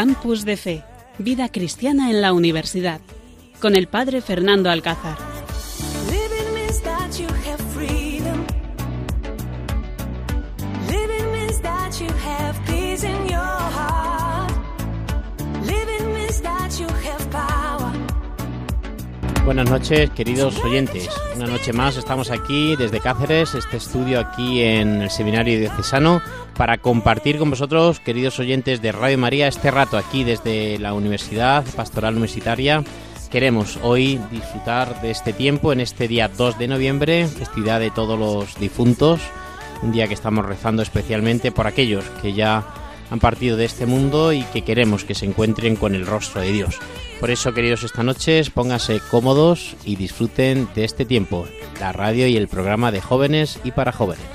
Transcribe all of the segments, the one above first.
Campus de Fe, Vida Cristiana en la Universidad, con el Padre Fernando Alcázar. Buenas noches, queridos oyentes. Una noche más estamos aquí desde Cáceres, este estudio aquí en el Seminario Diocesano, para compartir con vosotros, queridos oyentes de Radio María, este rato aquí desde la Universidad Pastoral Universitaria. Queremos hoy disfrutar de este tiempo en este día 2 de noviembre, festividad de todos los difuntos, un día que estamos rezando especialmente por aquellos que ya han partido de este mundo y que queremos que se encuentren con el rostro de Dios. Por eso, queridos, esta noche pónganse cómodos y disfruten de este tiempo, la radio y el programa de jóvenes y para jóvenes.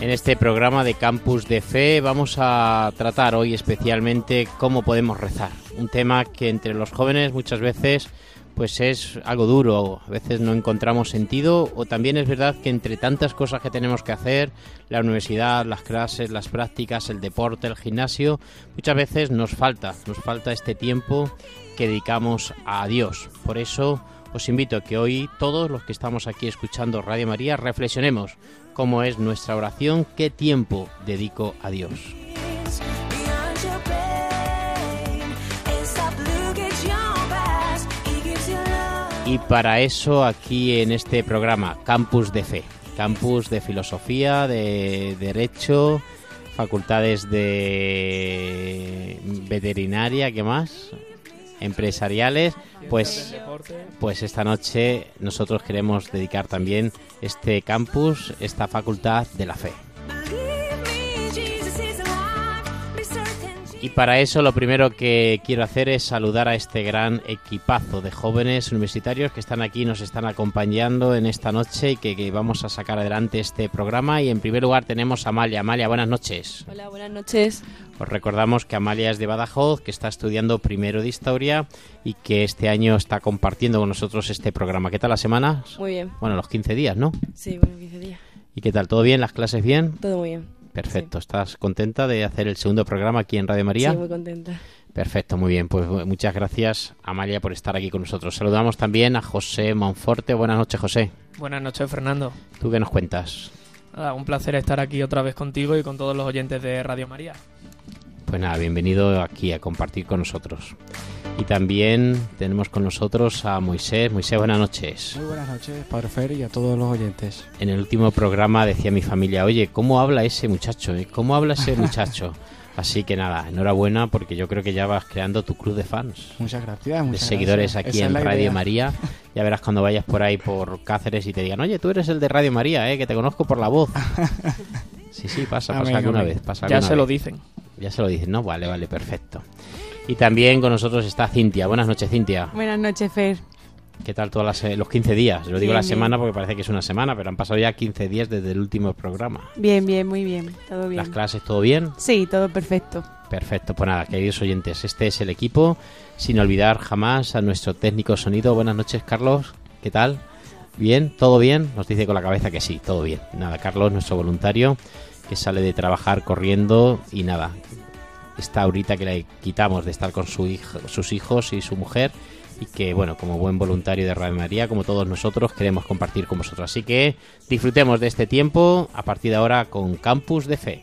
En este programa de Campus de Fe. Vamos a tratar hoy especialmente cómo podemos rezar, un tema que entre los jóvenes muchas veces pues es algo duro, a veces no encontramos sentido. O también es verdad que entre tantas cosas que tenemos que hacer, la universidad, las clases, las prácticas, el deporte, el gimnasio, muchas veces nos falta, nos falta este tiempo que dedicamos a Dios. Por eso os invito a que hoy todos los que estamos aquí escuchando Radio María reflexionemos cómo es nuestra oración, qué tiempo dedico a Dios. Y para eso aquí en este programa, Campus de Fe, Campus de Filosofía, de Derecho, facultades de veterinaria, ¿qué más? Empresariales, pues, pues esta noche nosotros queremos dedicar también este campus, esta facultad de la fe. Y para eso lo primero que quiero hacer es saludar a este gran equipazo de jóvenes universitarios que están aquí, nos están acompañando en esta noche y que, que vamos a sacar adelante este programa. Y en primer lugar tenemos a Amalia. Amalia, buenas noches. Hola, buenas noches. Os recordamos que Amalia es de Badajoz, que está estudiando primero de historia y que este año está compartiendo con nosotros este programa. ¿Qué tal la semana? Muy bien. Bueno, los 15 días, ¿no? Sí, bueno, 15 días. ¿Y qué tal? ¿Todo bien? ¿Las clases bien? Todo muy bien. Perfecto. ¿Estás contenta de hacer el segundo programa aquí en Radio María? Sí, muy contenta. Perfecto, muy bien. Pues muchas gracias, Amalia, por estar aquí con nosotros. Saludamos también a José Monforte. Buenas noches, José. Buenas noches, Fernando. ¿Tú qué nos cuentas? Nada, un placer estar aquí otra vez contigo y con todos los oyentes de Radio María. Pues nada, bienvenido aquí a compartir con nosotros. Y también tenemos con nosotros a Moisés. Moisés, buenas noches. Muy buenas noches, Padre Fer, y a todos los oyentes. En el último programa decía mi familia, oye, ¿cómo habla ese muchacho? eh? ¿Cómo habla ese muchacho? Así que nada, enhorabuena porque yo creo que ya vas creando tu club de fans. Muchas gracias. de Muchas seguidores gracias. aquí Esa es en Radio idea. María. Ya verás cuando vayas por ahí por Cáceres y te digan, oye, tú eres el de Radio María, ¿eh? que te conozco por la voz. Sí, sí, pasa, pasa alguna vez. Pasa Ya alguna se lo dicen. Ya se lo dicen, ¿no? Vale, vale, perfecto. Y también con nosotros está Cintia. Buenas noches, Cintia. Buenas noches, Fer. ¿Qué tal todas las, eh, los 15 días? Lo digo Bien, la bien. semana porque parece que es una semana, pero han pasado ya 15 días desde el último programa. Bien, bien, muy bien. Todo bien. ¿Las clases todo bien? Sí, todo perfecto. Perfecto, pues nada, queridos oyentes, este es el equipo, sin olvidar jamás a nuestro técnico sonido. Buenas noches, Carlos, ¿qué tal? ¿Bien? ¿Todo bien? Nos dice con la cabeza que sí, todo bien. Nada, Carlos, nuestro voluntario, que sale de trabajar corriendo y nada, está ahorita que le quitamos de estar con su hijo, sus hijos y su mujer y que, bueno, como buen voluntario de Radio María, como todos nosotros, queremos compartir con vosotros. Así que disfrutemos de este tiempo a partir de ahora con Campus de Fe.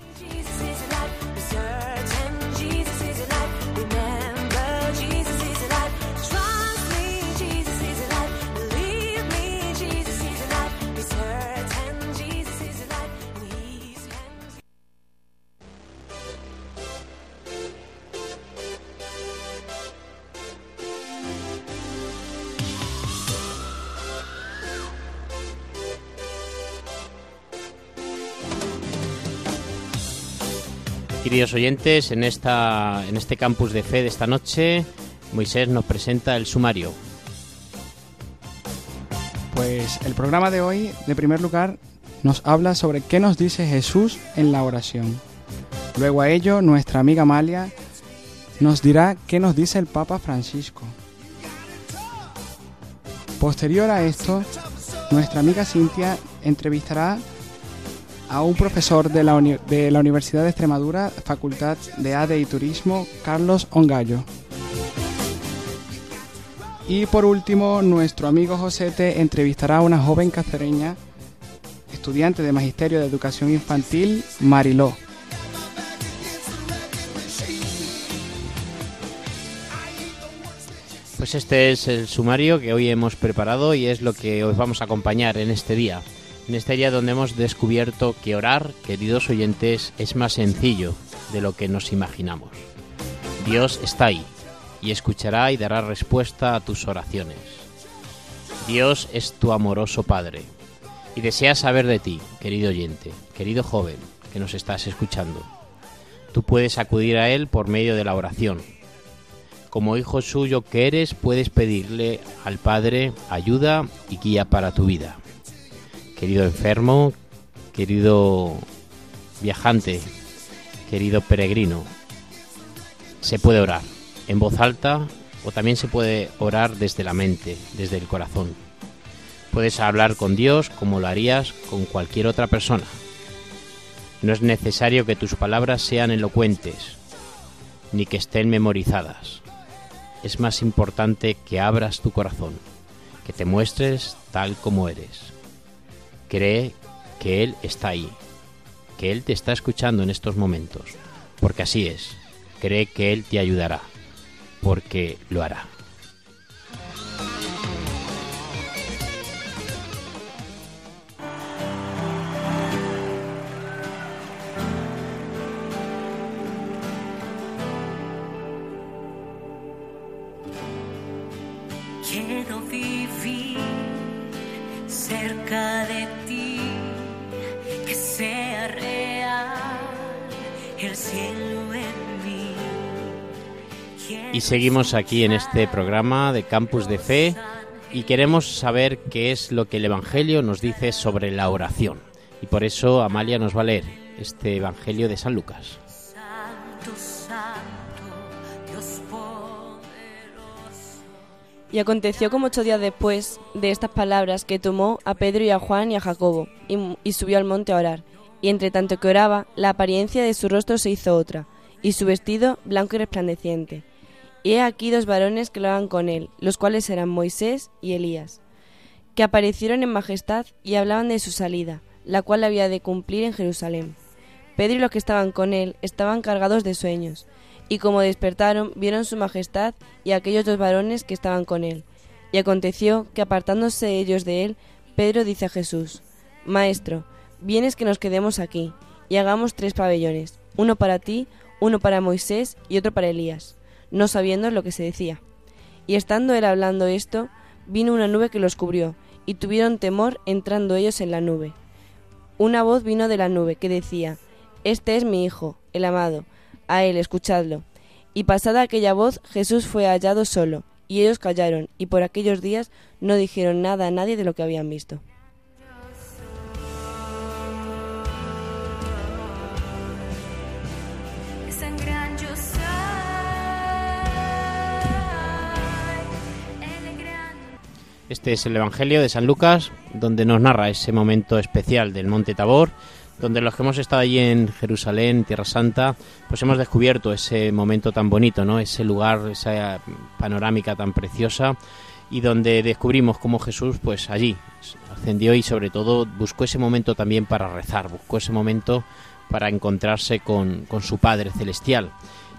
Queridos oyentes, en, esta, en este campus de fe de esta noche, Moisés nos presenta el sumario. Pues el programa de hoy, de primer lugar, nos habla sobre qué nos dice Jesús en la oración. Luego a ello, nuestra amiga Amalia nos dirá qué nos dice el Papa Francisco. Posterior a esto, nuestra amiga Cintia entrevistará a un profesor de la, de la Universidad de Extremadura, Facultad de ADE y Turismo, Carlos Ongallo. Y por último, nuestro amigo Josete entrevistará a una joven cacereña, estudiante de Magisterio de Educación Infantil, Mariló. Pues este es el sumario que hoy hemos preparado y es lo que os vamos a acompañar en este día. En este día donde hemos descubierto que orar, queridos oyentes, es más sencillo de lo que nos imaginamos. Dios está ahí y escuchará y dará respuesta a tus oraciones. Dios es tu amoroso Padre y desea saber de ti, querido oyente, querido joven que nos estás escuchando. Tú puedes acudir a Él por medio de la oración, como hijo suyo que eres, puedes pedirle al Padre ayuda y guía para tu vida. Querido enfermo, querido viajante, querido peregrino, se puede orar en voz alta o también se puede orar desde la mente, desde el corazón. Puedes hablar con Dios como lo harías con cualquier otra persona. No es necesario que tus palabras sean elocuentes, ni que estén memorizadas es más importante que abras tu corazón, que te muestres tal como eres. Cree que Él está ahí, que Él te está escuchando en estos momentos, porque así es. Cree que Él te ayudará, porque lo hará. Y seguimos aquí en este programa de Campus de Fe y queremos saber qué es lo que el Evangelio nos dice sobre la oración. Y por eso Amalia nos va a leer este Evangelio de San Lucas. Y aconteció como ocho días después de estas palabras que tomó a Pedro y a Juan y a Jacobo y, y subió al monte a orar. Y entre tanto que oraba, la apariencia de su rostro se hizo otra, y su vestido blanco y resplandeciente. Y he aquí dos varones que lo hagan con él, los cuales eran Moisés y Elías, que aparecieron en majestad y hablaban de su salida, la cual había de cumplir en Jerusalén. Pedro y los que estaban con él estaban cargados de sueños, y como despertaron, vieron su majestad y aquellos dos varones que estaban con él. Y aconteció que apartándose ellos de él, Pedro dice a Jesús, Maestro, vienes que nos quedemos aquí, y hagamos tres pabellones, uno para ti, uno para Moisés y otro para Elías, no sabiendo lo que se decía. Y estando él hablando esto, vino una nube que los cubrió, y tuvieron temor entrando ellos en la nube. Una voz vino de la nube que decía, Este es mi Hijo, el amado, a él escuchadlo. Y pasada aquella voz, Jesús fue hallado solo, y ellos callaron, y por aquellos días no dijeron nada a nadie de lo que habían visto. Este es el Evangelio de San Lucas, donde nos narra ese momento especial del Monte Tabor, donde los que hemos estado allí en Jerusalén, Tierra Santa, pues hemos descubierto ese momento tan bonito, ¿no? Ese lugar, esa panorámica tan preciosa y donde descubrimos cómo Jesús, pues allí ascendió y sobre todo buscó ese momento también para rezar, buscó ese momento para encontrarse con, con su Padre Celestial.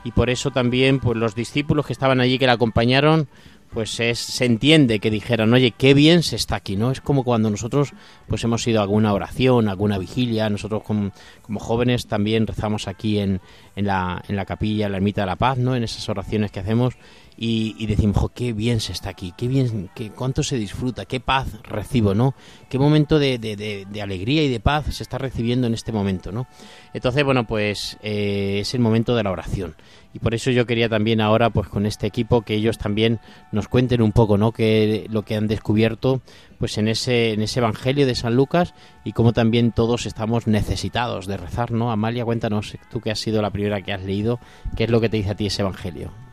Y por eso también, pues los discípulos que estaban allí, que le acompañaron, pues es, se entiende que dijeran, oye, qué bien se está aquí, ¿no? Es como cuando nosotros pues hemos ido a alguna oración, alguna vigilia, nosotros como, como jóvenes también rezamos aquí en, en, la, en la capilla, en la ermita de la paz, ¿no? En esas oraciones que hacemos y, decimos, jo, qué bien se está aquí, qué bien, qué, cuánto se disfruta, qué paz recibo, ¿no? Qué momento de alegría y de paz se está recibiendo en este momento, ¿no? Entonces, bueno, pues eh, es el momento de la oración. Y por eso yo quería también ahora, pues con este equipo, que ellos también nos cuenten un poco, ¿no? Que lo que han descubierto, pues en ese, en ese Evangelio de San Lucas y cómo también todos estamos necesitados de rezar, ¿no? Amalia, cuéntanos, tú que has sido la primera que has leído, ¿qué es lo que te dice a ti ese Evangelio?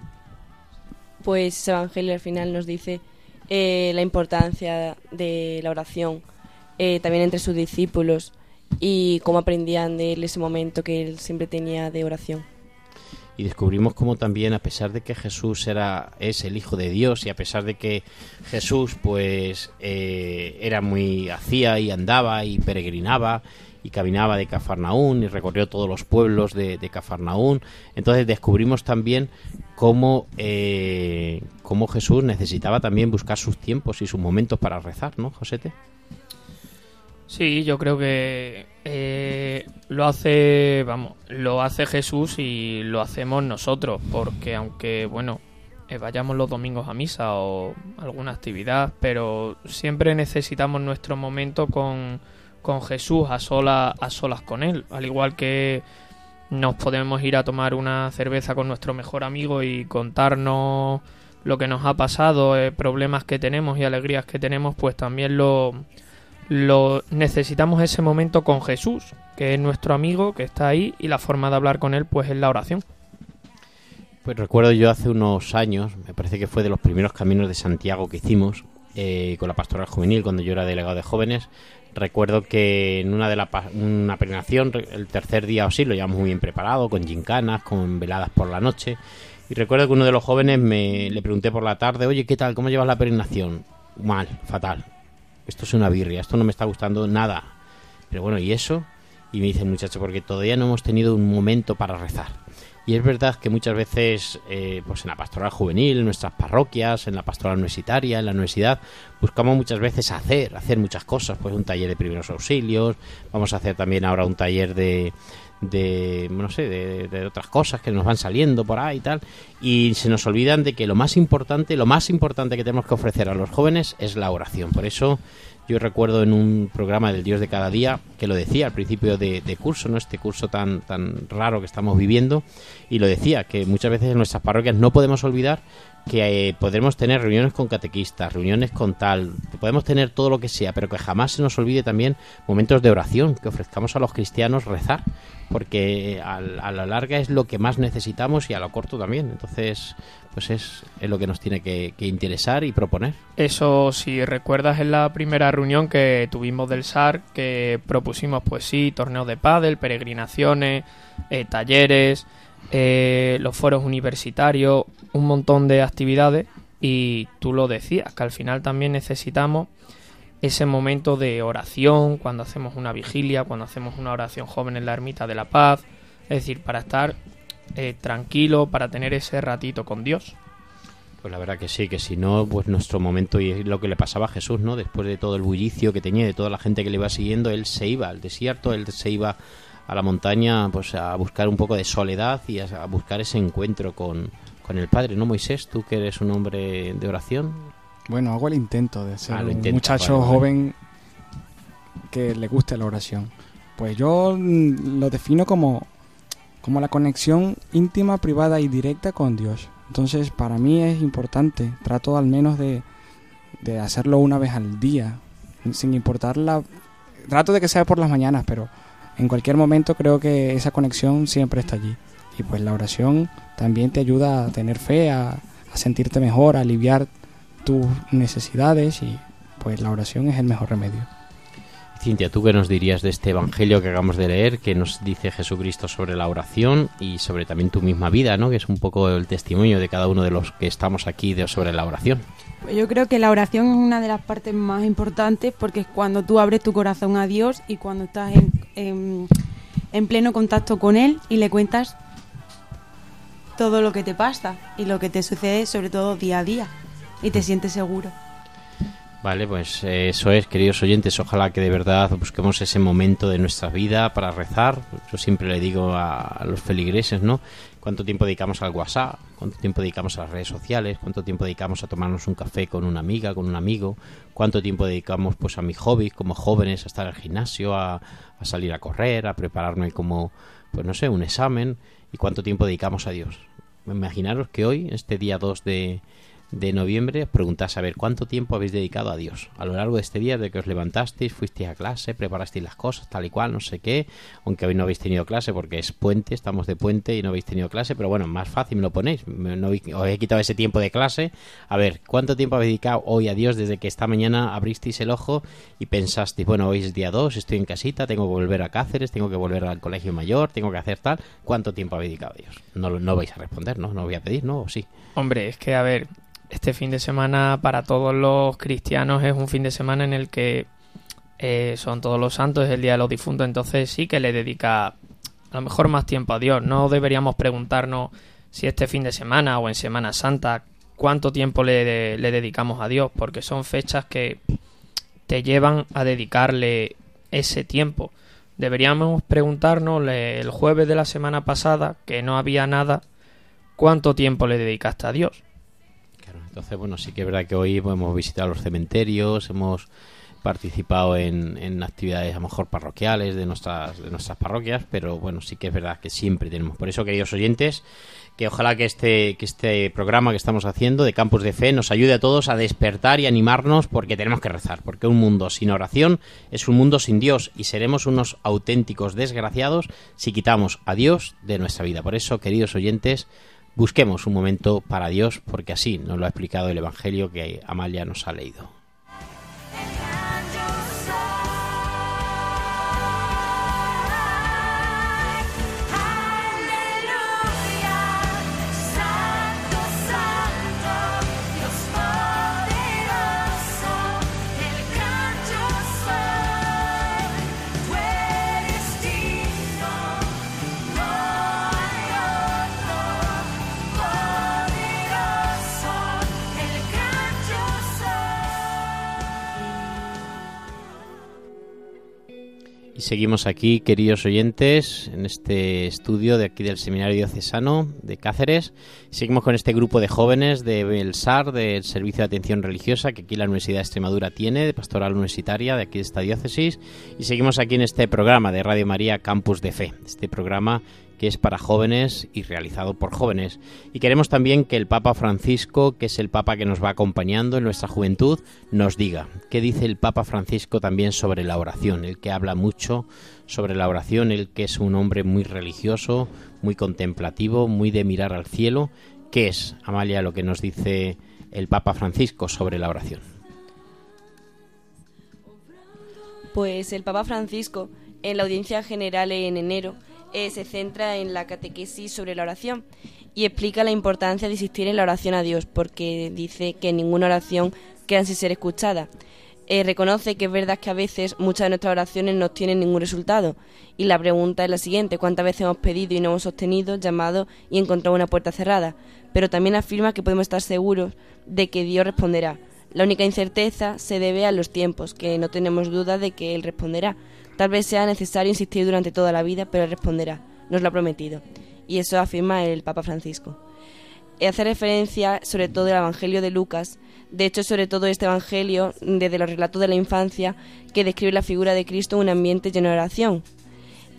Pues Evangelio al final nos dice eh, la importancia de la oración, eh, también entre sus discípulos y cómo aprendían de él ese momento que él siempre tenía de oración. y descubrimos cómo también a pesar de que Jesús era es el hijo de Dios y a pesar de que Jesús pues eh, era muy hacía y andaba y peregrinaba y caminaba de Cafarnaún y recorrió todos los pueblos de, de Cafarnaún entonces descubrimos también cómo eh, cómo Jesús necesitaba también buscar sus tiempos y sus momentos para rezar ¿no Josete? Sí, yo creo que eh, lo hace, vamos, lo hace Jesús y lo hacemos nosotros, porque aunque, bueno, eh, vayamos los domingos a misa o alguna actividad, pero siempre necesitamos nuestro momento con, con Jesús a, sola, a solas con Él, al igual que nos podemos ir a tomar una cerveza con nuestro mejor amigo y contarnos lo que nos ha pasado, eh, problemas que tenemos y alegrías que tenemos, pues también lo lo necesitamos ese momento con Jesús, que es nuestro amigo, que está ahí, y la forma de hablar con él, pues es la oración. Pues recuerdo yo hace unos años, me parece que fue de los primeros caminos de Santiago que hicimos eh, con la pastoral juvenil, cuando yo era delegado de jóvenes. Recuerdo que en una de la una peregrinación, re- el tercer día o sí, lo llevamos muy bien preparado, con gincanas, con veladas por la noche. Y recuerdo que uno de los jóvenes me le pregunté por la tarde, oye, ¿qué tal? ¿Cómo llevas la peregrinación? Mal, fatal. Esto es una birria, esto no me está gustando nada. Pero bueno, ¿y eso? Y me dice el muchacho, porque todavía no hemos tenido un momento para rezar. Y es verdad que muchas veces, eh, pues en la pastoral juvenil, en nuestras parroquias, en la pastoral universitaria, en la universidad, buscamos muchas veces hacer, hacer muchas cosas. Pues un taller de primeros auxilios, vamos a hacer también ahora un taller de, de no sé, de, otras cosas que nos van saliendo por ahí y tal. Y se nos olvidan de que lo más importante, lo más importante que tenemos que ofrecer a los jóvenes es la oración. Por eso yo recuerdo en un programa del Dios de cada día que lo decía al principio de, curso, ¿no? Este curso tan, tan raro que estamos viviendo, y lo decía, que muchas veces en nuestras parroquias no podemos olvidar que eh, podremos tener reuniones con catequistas, reuniones con tal, podemos tener todo lo que sea, pero que jamás se nos olvide también momentos de oración, que ofrezcamos a los cristianos rezar, porque a, a la larga es lo que más necesitamos y a lo corto también. Entonces, pues es, es lo que nos tiene que, interesar y proponer. Eso, si recuerdas en la primera reunión que tuvimos del SAR, que propusimos, pues sí, torneos de pádel, peregrinaciones, eh, talleres, eh, los foros universitarios, un montón de actividades, y tú lo decías, que al final también necesitamos ese momento de oración, cuando hacemos una vigilia, cuando hacemos una oración joven en la ermita de la paz, es decir, para estar eh, tranquilo, para tener ese ratito con Dios. Pues la verdad que sí, que si no, pues nuestro momento y es lo que le pasaba a Jesús, ¿no? Después de todo el bullicio que tenía, de toda la gente que le iba siguiendo, él se iba al desierto, él se iba a la montaña, pues a buscar un poco de soledad y a, buscar ese encuentro con, con el Padre, ¿no, Moisés? Tú que eres un hombre de oración. Bueno, hago el intento de ser Ah, un muchacho vale, vale. joven que le guste la oración. Pues yo mm, lo defino como, como la conexión íntima, privada y directa con Dios. Entonces, para mí es importante. Trato al menos de, de hacerlo una vez al día, sin importar la... Trato de que sea por las mañanas, pero en cualquier momento creo que esa conexión siempre está allí. Y pues la oración también te ayuda a tener fe, a, a sentirte mejor, a aliviar tus necesidades y pues la oración es el mejor remedio. Cintia, ¿tú qué nos dirías de este evangelio que acabamos de leer, que nos dice Jesucristo sobre la oración y sobre también tu misma vida, ¿no? Que es un poco el testimonio de cada uno de los que estamos aquí de, sobre la oración. Pues yo creo que la oración es una de las partes más importantes porque es cuando tú abres tu corazón a Dios y cuando estás en, en- en pleno contacto con Él y le cuentas todo lo que te pasa y lo que te sucede sobre todo día a día y te sientes seguro. Vale, pues eh, eso es, queridos oyentes. Ojalá que de verdad busquemos ese momento de nuestra vida para rezar. Yo siempre le digo a, los feligreses, ¿no? ¿Cuánto tiempo dedicamos al WhatsApp? ¿Cuánto tiempo dedicamos a las redes sociales? ¿Cuánto tiempo dedicamos a tomarnos un café con una amiga, con un amigo? ¿Cuánto tiempo dedicamos pues a mis hobbies como jóvenes, a estar al gimnasio, a, a salir a correr, a prepararme como, pues no sé, un examen? ¿Y cuánto tiempo dedicamos a Dios? Imaginaros que hoy, este día 2 de, de noviembre, os preguntase a ver cuánto tiempo habéis dedicado a Dios a lo largo de este día, de que os levantasteis, fuisteis a clase, preparasteis las cosas, tal y cual, no sé qué, aunque hoy no habéis tenido clase porque es puente, estamos de puente y no habéis tenido clase, pero bueno, más fácil me lo ponéis, no os he quitado ese tiempo de clase, a ver, ¿cuánto tiempo habéis dedicado hoy a Dios desde que esta mañana abristeis el ojo y pensasteis, bueno, hoy es día 2, estoy en casita, tengo que volver a Cáceres, tengo que volver al colegio mayor, tengo que hacer tal, ¿cuánto tiempo habéis dedicado a Dios? No, no vais a responder, ¿no? No voy a pedir, ¿no? ¿O sí? Hombre, es que a ver, este fin de semana para todos los cristianos es un fin de semana en el que eh, son todos los santos, es el día de los difuntos, entonces sí que le dedica a lo mejor más tiempo a Dios. No deberíamos preguntarnos si este fin de semana o en Semana Santa cuánto tiempo le, le dedicamos a Dios, porque son fechas que te llevan a dedicarle ese tiempo. Deberíamos preguntarnos el jueves de la semana pasada, que no había nada, cuánto tiempo le dedicaste a Dios. Entonces, bueno, sí que es verdad que hoy pues, hemos visitado los cementerios, hemos participado en, en actividades a lo mejor parroquiales de nuestras, de nuestras parroquias, pero bueno, sí que es verdad que siempre tenemos. Por eso, queridos oyentes, que ojalá que este, que este programa que estamos haciendo de Campus de Fe nos ayude a todos a despertar y animarnos porque tenemos que rezar, porque un mundo sin oración es un mundo sin Dios y seremos unos auténticos desgraciados si quitamos a Dios de nuestra vida. Por eso, queridos oyentes, Busquemos un momento para Dios, porque así nos lo ha explicado el Evangelio que Amalia nos ha leído. Seguimos aquí, queridos oyentes, en este estudio de aquí del Seminario Diocesano de Cáceres. Seguimos con este grupo de jóvenes del SAR, del Servicio de Atención Religiosa, que aquí la Universidad de Extremadura tiene, de Pastoral Universitaria de aquí de esta diócesis. Y seguimos aquí en este programa de Radio María Campus de Fe, este programa que es para jóvenes y realizado por jóvenes. Y queremos también que el Papa Francisco, que es el Papa que nos va acompañando en nuestra juventud, nos diga qué dice el Papa Francisco también sobre la oración, el que habla mucho sobre la oración, el que es un hombre muy religioso, muy contemplativo, muy de mirar al cielo. ¿Qué es, Amalia, lo que nos dice el Papa Francisco sobre la oración? Pues el Papa Francisco, en la audiencia general en enero, eh, se centra en la catequesis sobre la oración y explica la importancia de insistir en la oración a Dios, porque dice que ninguna oración queda sin ser escuchada. Eh, reconoce que es verdad que a veces muchas de nuestras oraciones no tienen ningún resultado. Y la pregunta es la siguiente, ¿cuántas veces hemos pedido y no hemos sostenido, llamado y encontrado una puerta cerrada? Pero también afirma que podemos estar seguros de que Dios responderá. La única incerteza se debe a los tiempos, que no tenemos duda de que Él responderá. Tal vez sea necesario insistir durante toda la vida, pero Él responderá. Nos lo ha prometido. Y eso afirma el Papa Francisco. Y hace referencia sobre todo al Evangelio de Lucas. De hecho, sobre todo este Evangelio, desde los relatos de la infancia, que describe la figura de Cristo en un ambiente lleno de oración.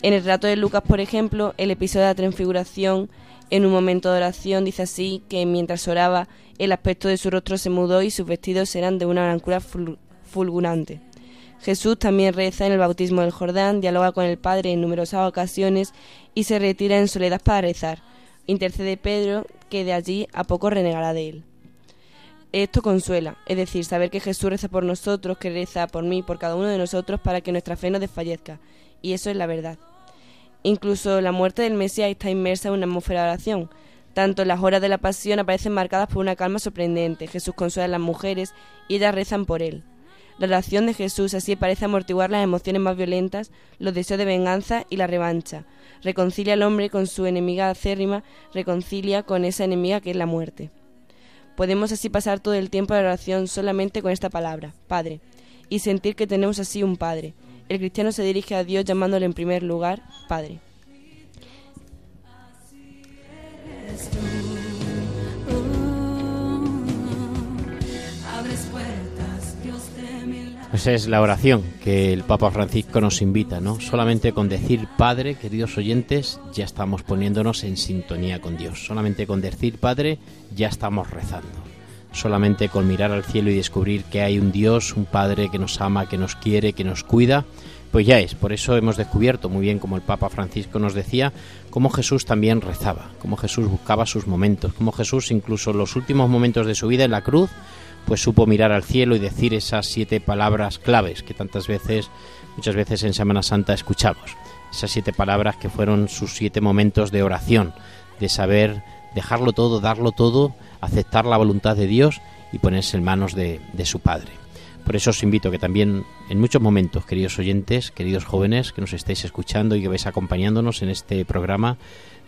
En el relato de Lucas, por ejemplo, el episodio de la transfiguración, en un momento de oración, dice así que mientras oraba, el aspecto de su rostro se mudó y sus vestidos eran de una blancura ful- fulgurante. Jesús también reza en el bautismo del Jordán, dialoga con el Padre en numerosas ocasiones y se retira en soledad para rezar. Intercede Pedro, que de allí a poco renegará de él. Esto consuela, es decir, saber que Jesús reza por nosotros, que reza por mí, por cada uno de nosotros, para que nuestra fe no desfallezca. Y eso es la verdad. Incluso la muerte del Mesías está inmersa en una atmósfera de oración. Tanto las horas de la pasión aparecen marcadas por una calma sorprendente. Jesús consuela a las mujeres y ellas rezan por él. La oración de Jesús así parece amortiguar las emociones más violentas, los deseos de venganza y la revancha. Reconcilia al hombre con su enemiga acérrima, reconcilia con esa enemiga que es la muerte. Podemos así pasar todo el tiempo de la oración solamente con esta palabra, Padre, y sentir que tenemos así un Padre. El cristiano se dirige a Dios llamándole en primer lugar Padre. Esa es la oración que el Papa Francisco nos invita, ¿no? Solamente con decir Padre, queridos oyentes, ya estamos poniéndonos en sintonía con Dios. Solamente con decir Padre, ya estamos rezando. Solamente con mirar al cielo y descubrir que hay un Dios, un Padre que nos ama, que nos quiere, que nos cuida, pues ya es. Por eso hemos descubierto muy bien, como el Papa Francisco nos decía, cómo Jesús también rezaba, cómo Jesús buscaba sus momentos, cómo Jesús incluso en los últimos momentos de su vida en la cruz, pues supo mirar al cielo y decir esas siete palabras claves que tantas veces, muchas veces en Semana Santa escuchamos. Esas siete palabras que fueron sus siete momentos de oración, de saber dejarlo todo, darlo todo, aceptar la voluntad de Dios y ponerse en manos de, de su Padre. Por eso os invito que también en muchos momentos, queridos oyentes, queridos jóvenes que nos estáis escuchando y que vais acompañándonos en este programa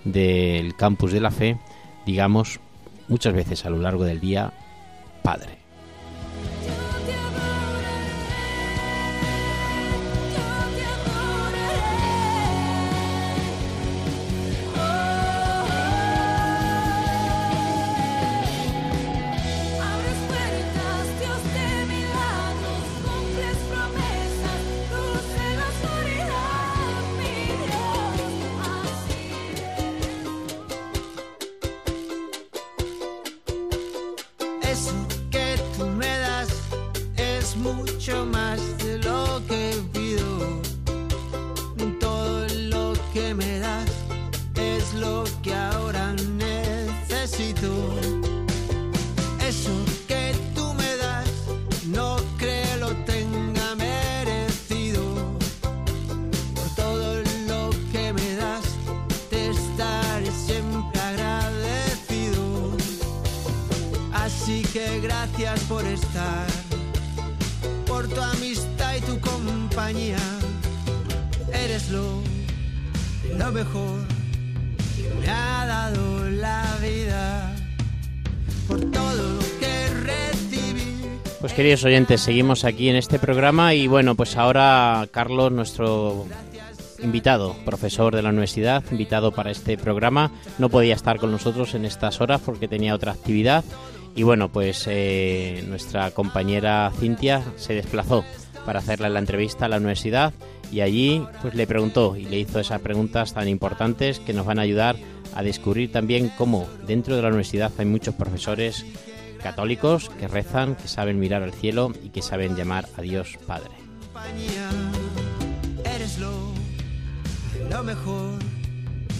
del Campus de la Fe, digamos muchas veces a lo largo del día, Padre. Gracias por estar, por tu amistad y tu compañía. Eres lo, mejor que me ha dado la vida. Por todo lo que recibí. Pues queridos oyentes, seguimos aquí en este programa y bueno, pues ahora Carlos, nuestro invitado, profesor de la universidad, invitado para este programa, no podía estar con nosotros en estas horas porque tenía otra actividad y bueno, pues eh, nuestra compañera Cintia se desplazó para hacerle la entrevista a la universidad y allí pues le preguntó y le hizo esas preguntas tan importantes que nos van a ayudar a descubrir también cómo dentro de la universidad hay muchos profesores católicos que rezan, que saben mirar al cielo y que saben llamar a Dios Padre. Eres lo mejor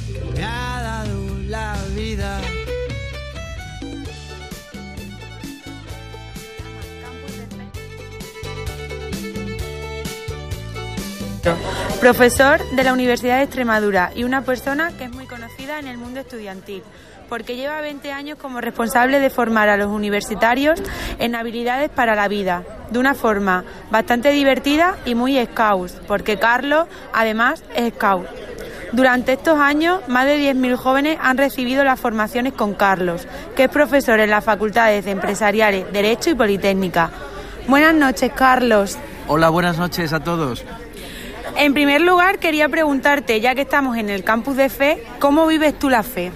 que me ha dado la vida. Profesor de la Universidad de Extremadura y una persona que es muy conocida en el mundo estudiantil, porque lleva 20 años como responsable de formar a los universitarios en habilidades para la vida, de una forma bastante divertida y muy scout, porque Carlos además es scout. Durante estos años, más de 10.000 jóvenes han recibido las formaciones con Carlos, que es profesor en las facultades de Empresariales, Derecho y Politécnica. Buenas noches, Carlos. Hola, buenas noches a todos. En primer lugar, quería preguntarte, ya que estamos en el campus de fe, ¿cómo vives tú la fe?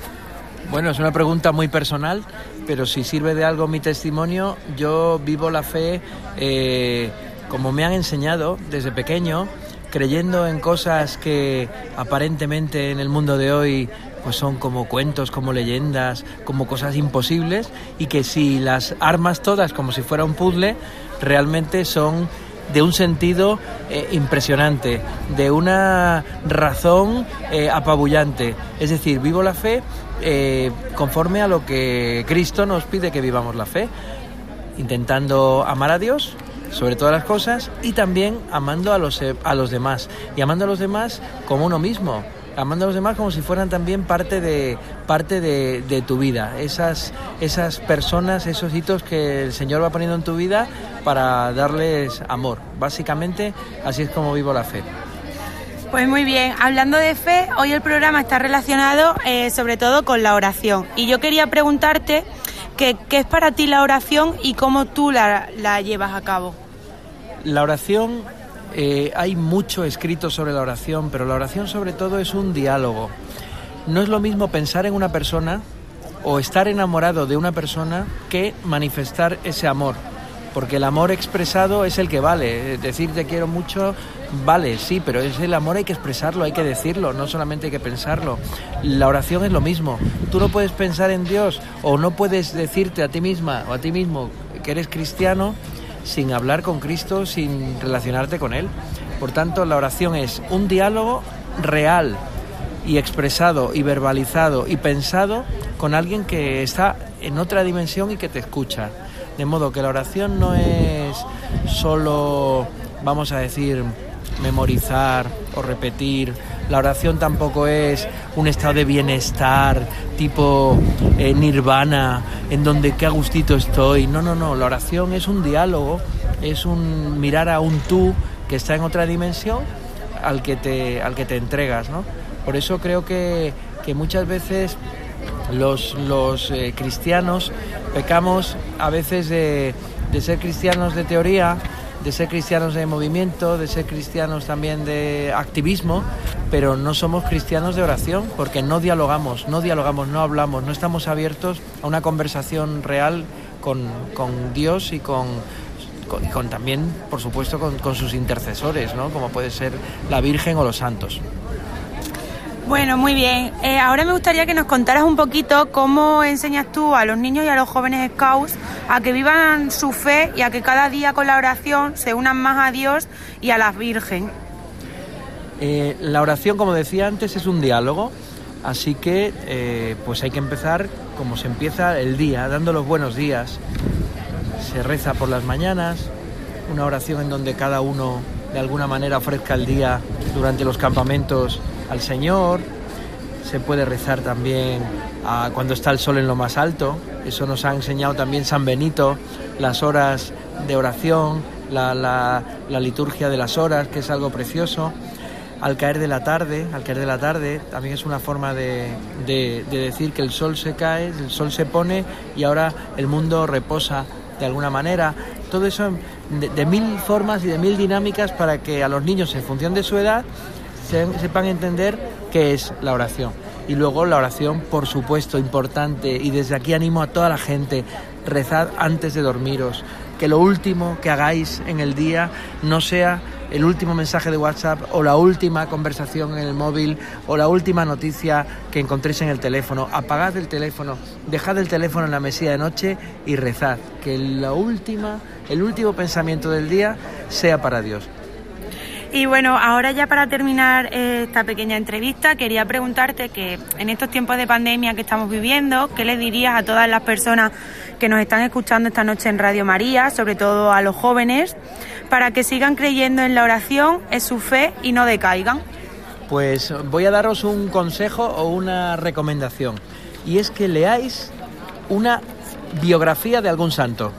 Bueno, es una pregunta muy personal, pero si sirve de algo mi testimonio, yo vivo la fe eh, como me han enseñado desde pequeño, creyendo en cosas que aparentemente en el mundo de hoy pues son como cuentos, como leyendas, como cosas imposibles y que si las armas todas como si fuera un puzzle, realmente son de un sentido eh, impresionante, de una razón eh, apabullante. Es decir, vivo la fe eh, conforme a lo que Cristo nos pide que vivamos la fe, intentando amar a Dios sobre todas las cosas y también amando a los, a los demás y amando a los demás como uno mismo amando a los demás como si fueran también parte de parte de, de tu vida esas esas personas esos hitos que el Señor va poniendo en tu vida para darles amor básicamente así es como vivo la fe Pues muy bien, hablando de fe, hoy el programa está relacionado eh, sobre todo con la oración. Y yo quería preguntarte que- qué es para ti la oración y cómo tú la, la llevas a cabo. La oración, eh, hay mucho escrito sobre la oración, pero la oración sobre todo es un diálogo. No es lo mismo pensar en una persona o estar enamorado de una persona que manifestar ese amor. porque el amor expresado es el que vale. Decir te quiero mucho vale, sí, pero es el amor hay que expresarlo, hay que decirlo, no solamente hay que pensarlo. La oración es lo mismo. Tú no puedes pensar en Dios o no puedes decirte a ti misma o a ti mismo que eres cristiano sin hablar con Cristo, sin relacionarte con Él. Por tanto, la oración es un diálogo real y expresado y verbalizado y pensado con alguien que está en otra dimensión y que te escucha. De modo que la oración no es solo, vamos a decir, memorizar o repetir. La oración tampoco es un estado de bienestar tipo eh, nirvana, en donde qué a gustito estoy. No, no, no. La oración es un diálogo, es un mirar a un tú que está en otra dimensión al que te, al que te entregas, ¿no? Por eso creo que, que muchas veces los, los eh, cristianos pecamos a veces de, de ser cristianos de teoría, de ser cristianos de movimiento, de ser cristianos también de activismo, pero no somos cristianos de oración porque no dialogamos, no dialogamos, no hablamos, no estamos abiertos a una conversación real con, con Dios y con, con, con también, por supuesto, con, con sus intercesores, ¿no? como puede ser la Virgen o los santos. Bueno, muy bien. Eh, ahora me gustaría que nos contaras un poquito cómo enseñas tú a los niños y a los jóvenes scouts a que vivan su fe y a que cada día con la oración se unan más a Dios y a la Virgen. Eh, la oración, como decía antes, es un diálogo, así que eh, pues hay que empezar como se empieza el día, dando los buenos días. Se reza por las mañanas, una oración en donde cada uno de alguna manera ofrezca el día durante los campamentos al Señor. Se puede rezar también cuando está el sol en lo más alto. Eso nos ha enseñado también San Benito, las horas de oración, la, liturgia de las horas, que es algo precioso. Al caer de la tarde, al caer de la tarde, también es una forma de, de- de decir que el sol se cae, el sol se pone y ahora el mundo reposa de alguna manera. Todo eso de, mil formas y de mil dinámicas para que a los niños, en función de su edad, sepan entender qué es la oración. Y luego la oración, por supuesto, importante. Y desde aquí animo a toda la gente, rezad antes de dormiros. Que lo último que hagáis en el día no sea el último mensaje de WhatsApp o la última conversación en el móvil o la última noticia que encontréis en el teléfono. Apagad el teléfono, dejad el teléfono en la mesilla de noche y rezad. Que la última, el último pensamiento del día sea para Dios. Y bueno, ahora ya para terminar eh, esta pequeña entrevista, quería preguntarte que en estos tiempos de pandemia que estamos viviendo, ¿qué le dirías a todas las personas que nos están escuchando esta noche en Radio María, sobre todo a los jóvenes, para que sigan creyendo en la oración, en su fe y no decaigan? Pues voy a daros un consejo o una recomendación. Y es que leáis una biografía de algún santo.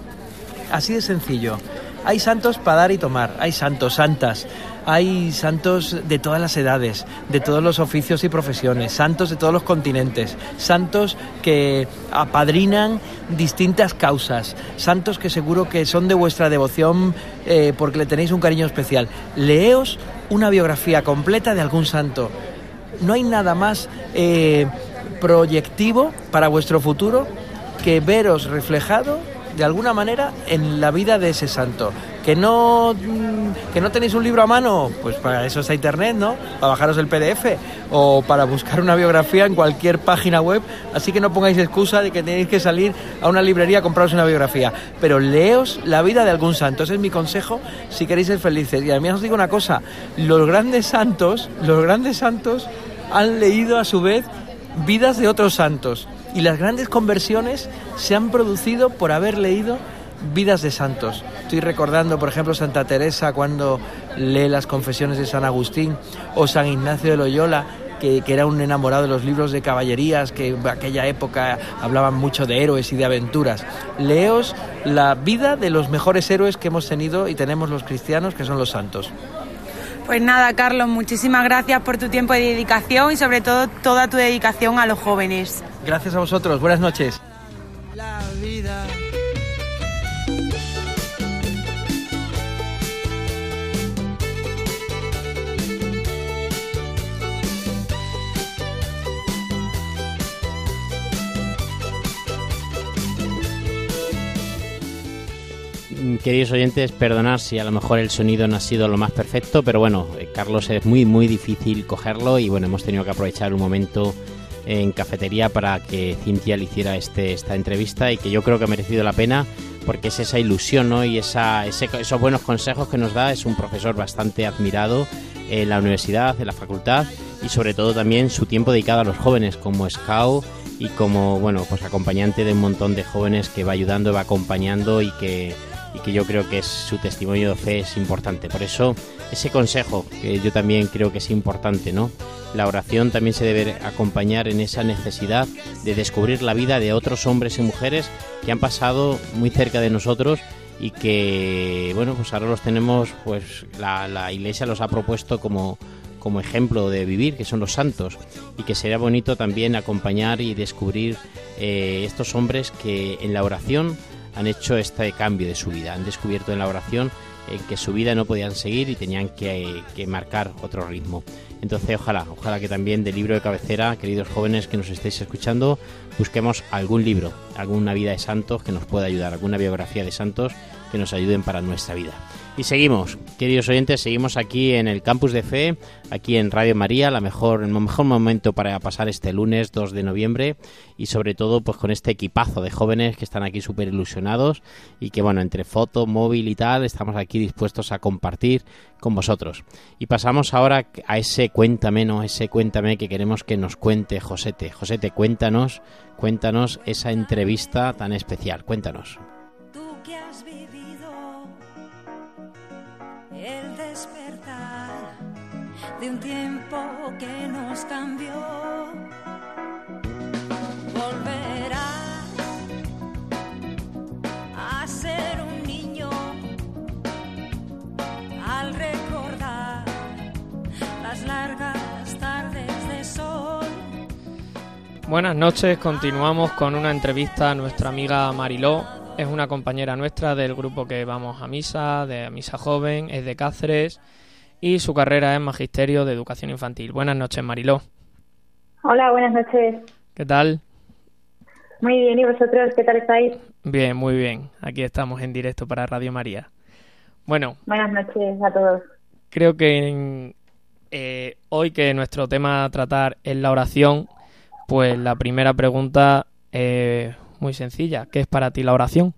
Así de sencillo. Hay santos para dar y tomar, hay santos, santas, hay santos de todas las edades, de todos los oficios y profesiones, santos de todos los continentes, santos que apadrinan distintas causas, santos que seguro que son de vuestra devoción eh, porque le tenéis un cariño especial. Leeos una biografía completa de algún santo. No hay nada más eh, proyectivo para vuestro futuro que veros reflejado de alguna manera en la vida de ese santo. Que no, mm, que no tenéis un libro a mano, pues para eso está internet, ¿no? Para bajaros el PDF o para buscar una biografía en cualquier página web. Así que no pongáis excusa de que tenéis que salir a una librería a compraros una biografía. Pero leos la vida de algún santo. Ese es mi consejo si queréis ser felices. Y además os digo una cosa, los grandes santos, los grandes santos han leído a su vez vidas de otros santos. Y las grandes conversiones se han producido por haber leído vidas de santos. Estoy recordando, por ejemplo, Santa Teresa cuando lee las confesiones de San Agustín o San Ignacio de Loyola. Que, que era un enamorado de los libros de caballerías, que en aquella época hablaban mucho de héroes y de aventuras. Leos la vida de los mejores héroes que hemos tenido y tenemos los cristianos, que son los santos. Pues nada, Carlos, muchísimas gracias por tu tiempo de dedicación y sobre todo toda tu dedicación a los jóvenes. Gracias a vosotros, buenas noches. Queridos oyentes, perdonad si a lo mejor el sonido no ha sido lo más perfecto, pero bueno, eh, Carlos es muy, muy difícil cogerlo y bueno, hemos tenido que aprovechar un momento en cafetería para que Cintia le hiciera este, esta entrevista y que yo creo que ha merecido la pena porque es esa ilusión ¿no? y esos buenos consejos que nos da. Es un profesor bastante admirado en la universidad, en la facultad y sobre todo también su tiempo dedicado a los jóvenes como scout y como bueno pues acompañante de un montón de jóvenes que va ayudando, va acompañando y que, y que yo creo que es, su testimonio de fe es importante. Por eso ese consejo que yo también creo que es importante, ¿no? La oración también se debe acompañar en esa necesidad de descubrir la vida de otros hombres y mujeres que han pasado muy cerca de nosotros y que, bueno, pues ahora los tenemos, pues la, la iglesia los ha propuesto como, como ejemplo de vivir, que son los santos, y que sería bonito también acompañar y descubrir eh, estos hombres que en la oración han hecho este cambio de su vida, han descubierto en la oración en que su vida no podían seguir y tenían que, que marcar otro ritmo. Entonces, ojalá, ojalá que también del libro de cabecera, queridos jóvenes que nos estéis escuchando, busquemos algún libro, alguna vida de santos que nos pueda ayudar, alguna biografía de santos que nos ayuden para nuestra vida. Y seguimos, queridos oyentes, seguimos aquí en el Campus de Fe, aquí en Radio María, la mejor, el mejor momento para pasar este lunes 2 de noviembre y sobre todo pues con este equipazo de jóvenes que están aquí súper ilusionados y que bueno, entre foto, móvil y tal, estamos aquí dispuestos a compartir con vosotros. Y pasamos ahora a ese cuéntame, ¿no? Ese cuéntame que queremos que nos cuente Josete. Josete, cuéntanos, cuéntanos esa entrevista tan especial, cuéntanos. De un tiempo que nos cambió. Volverás a ser un niño al recordar las largas tardes de sol. Buenas noches, continuamos con una entrevista a nuestra amiga Mariló. Es una compañera nuestra del grupo que vamos a misa, de misa joven, es de Cáceres y su carrera es Magisterio de Educación Infantil. Buenas noches, Mariló. Hola, buenas noches. ¿Qué tal? Muy bien, ¿y vosotros qué tal estáis? Bien, muy bien. Aquí estamos en directo para Radio María. Bueno, Buenas noches a todos. creo que en- eh, hoy que nuestro tema a tratar es la oración, pues la primera pregunta es muy sencilla. ¿Qué es para ti la oración?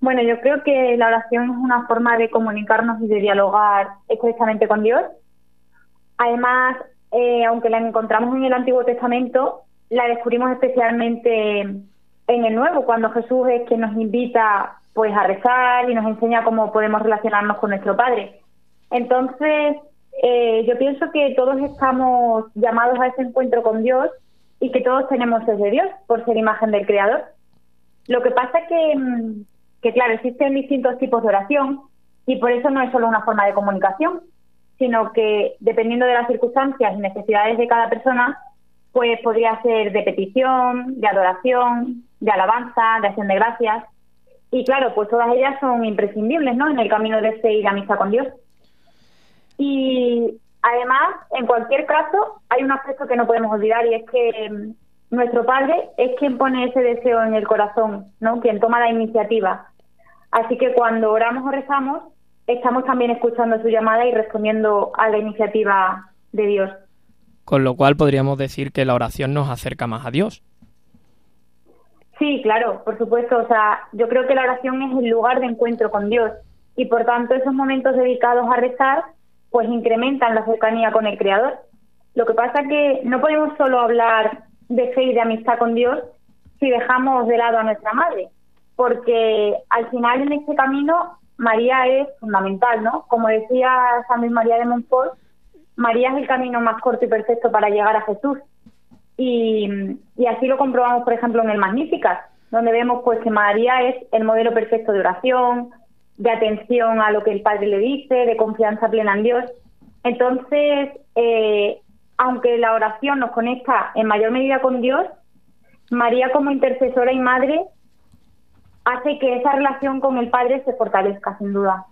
Bueno, yo creo que la oración es una forma de comunicarnos y de dialogar estrechamente con Dios. Además, eh, aunque la encontramos en el Antiguo Testamento, la descubrimos especialmente en el Nuevo, cuando Jesús es quien nos invita pues a rezar y nos enseña cómo podemos relacionarnos con nuestro Padre. Entonces, eh, yo pienso que todos estamos llamados a ese encuentro con Dios y que todos tenemos sed de Dios por ser imagen del Creador. Lo que pasa que, mm, que, claro, existen distintos tipos de oración y por eso no es solo una forma de comunicación, sino que dependiendo de las circunstancias y necesidades de cada persona, pues podría ser de petición, de adoración, de alabanza, de acción de gracias. Y claro, pues todas ellas son imprescindibles, ¿no? En el camino de este ir a misa con Dios. Y además, en cualquier caso, hay un aspecto que no podemos olvidar y es que mm, nuestro Padre es quien pone ese deseo en el corazón, ¿no? Quien toma la iniciativa. Así que cuando oramos o rezamos, estamos también escuchando su llamada y respondiendo a la iniciativa de Dios. Con lo cual podríamos decir que la oración nos acerca más a Dios. Sí, claro, por supuesto. O sea, yo creo que la oración es el lugar de encuentro con Dios y por tanto esos momentos dedicados a rezar pues incrementan la cercanía con el Creador. Lo que pasa que no podemos solo hablar de fe y de amistad con Dios si dejamos de lado a nuestra madre, porque al final en este camino María es fundamental, ¿no? Como decía San Luis María de Montfort, María es el camino más corto y perfecto para llegar a Jesús. Y, y así lo comprobamos, por ejemplo, en el Magníficas, donde vemos pues que María es el modelo perfecto de oración, de atención a lo que el Padre le dice, de confianza plena en Dios. Entonces, eh, aunque la oración nos conecta en mayor medida con Dios, María como intercesora y madre hace que esa relación con el Padre se fortalezca, sin duda.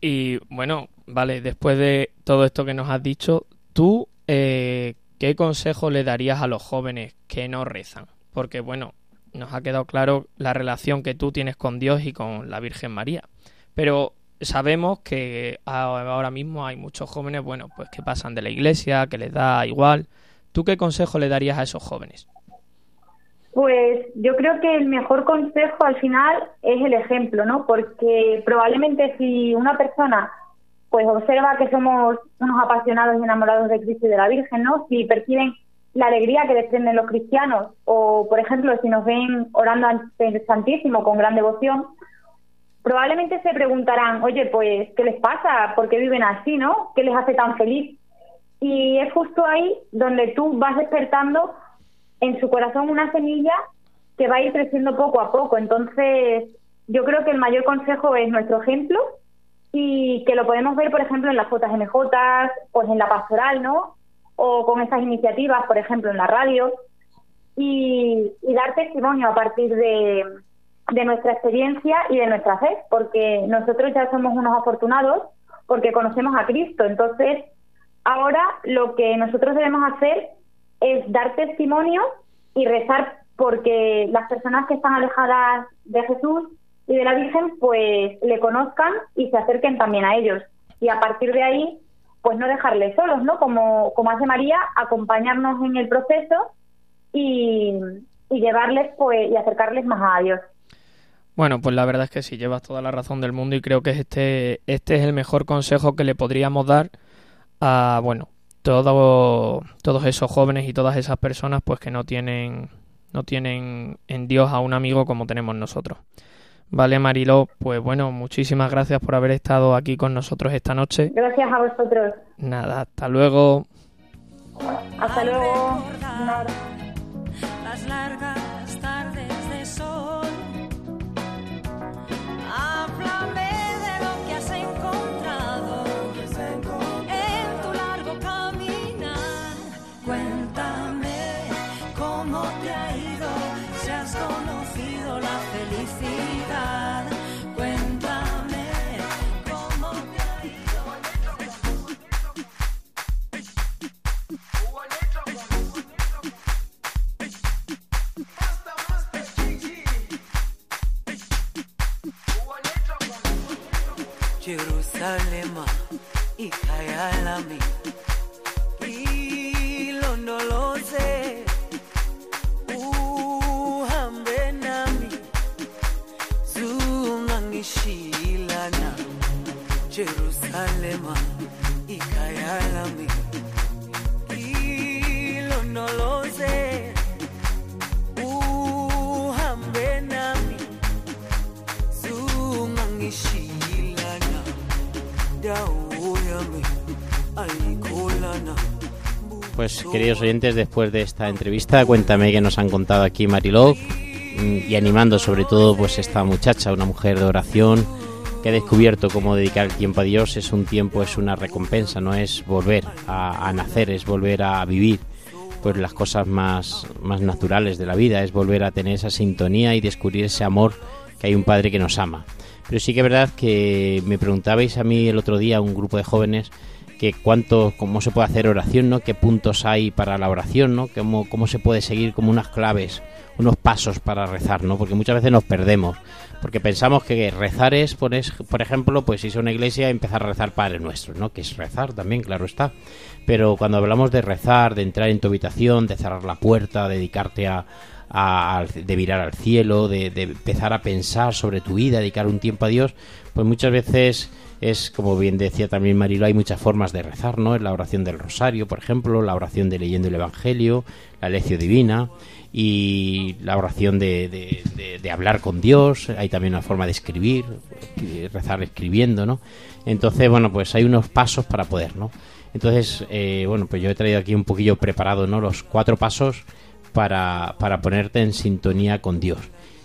Y bueno, vale, después de todo esto que nos has dicho, tú, eh, ¿qué consejo le darías a los jóvenes que no rezan? Porque bueno, nos ha quedado claro la relación que tú tienes con Dios y con la Virgen María. Pero sabemos que ahora mismo hay muchos jóvenes, bueno, pues que pasan de la iglesia, que les da igual. ¿Tú qué consejo le darías a esos jóvenes? Pues yo creo que el mejor consejo al final es el ejemplo, ¿no? Porque probablemente si una persona pues observa que somos unos apasionados y enamorados de Cristo y de la Virgen, ¿no? Si perciben la alegría que desprenden los cristianos o, por ejemplo, si nos ven orando ante el Santísimo con gran devoción, probablemente se preguntarán, oye, pues, ¿qué les pasa? ¿Por qué viven así, no? ¿Qué les hace tan feliz? Y es justo ahí donde tú vas despertando en su corazón una semilla que va a ir creciendo poco a poco. Entonces, yo creo que el mayor consejo es nuestro ejemplo y que lo podemos ver, por ejemplo, en las JMJ, pues en la pastoral, ¿no? O con esas iniciativas, por ejemplo, en la radio. Y, y dar testimonio a partir de, de nuestra experiencia y de nuestra fe, porque nosotros ya somos unos afortunados porque conocemos a Cristo. Entonces, ahora lo que nosotros debemos hacer es dar testimonio y rezar porque las personas que están alejadas de Jesús y de la Virgen pues le conozcan y se acerquen también a ellos. Y a partir de ahí, pues no dejarles solos, ¿no? Como, como hace María, acompañarnos en el proceso y, y llevarles pues y acercarles más a Dios. Bueno, pues la verdad es que sí, llevas toda la razón del mundo y creo que este, este es el mejor consejo que le podríamos dar a, bueno, todo, todos esos jóvenes y todas esas personas pues que no tienen, no tienen en Dios a un amigo como tenemos nosotros. Vale, Mariló, pues bueno, muchísimas gracias por haber estado aquí con nosotros esta noche. Gracias a vosotros. Nada, hasta luego. Hasta luego. Las largas Jerusalema ikayalami ilondoloze uhambe nami. Zungangishilana Jerusalema Pues queridos oyentes, después de esta entrevista, cuéntame qué nos han contado aquí Mariló mm, y animando sobre todo pues esta muchacha, una mujer de oración que ha descubierto cómo dedicar el tiempo a Dios es un tiempo, es una recompensa, no es volver a, a nacer, es volver a vivir pues las cosas más, más naturales de la vida, es volver a tener esa sintonía y descubrir ese amor que hay un padre que nos ama. Pero sí que es verdad que me preguntabais a mí el otro día, un grupo de jóvenes, que cuánto, cómo se puede hacer oración, ¿no? Qué puntos hay para la oración, ¿no? Cómo, cómo se puede seguir como unas claves, unos pasos para rezar, ¿no? Porque muchas veces nos perdemos, porque pensamos que rezar es, por, ejemplo, pues irse a una iglesia y empezar a rezar Padre Nuestro, ¿no? Que es rezar también, claro está. Pero cuando hablamos de rezar, de entrar en tu habitación, de cerrar la puerta, dedicarte a, a- de mirar al cielo, de, de empezar a pensar sobre tu vida, dedicar un tiempo a Dios, pues muchas veces es, como bien decía también Marilo, hay muchas formas de rezar, ¿no? Es la oración del rosario, por ejemplo, la oración de leyendo el Evangelio, la lección divina y la oración de, de- de- hablar con Dios, hay también una forma de escribir, rezar escribiendo, ¿no? Entonces, bueno, pues hay unos pasos para poder, ¿no? Entonces, eh, bueno, pues yo he traído aquí un poquillo preparado, ¿no? Los cuatro pasos para, para ponerte en sintonía con Dios.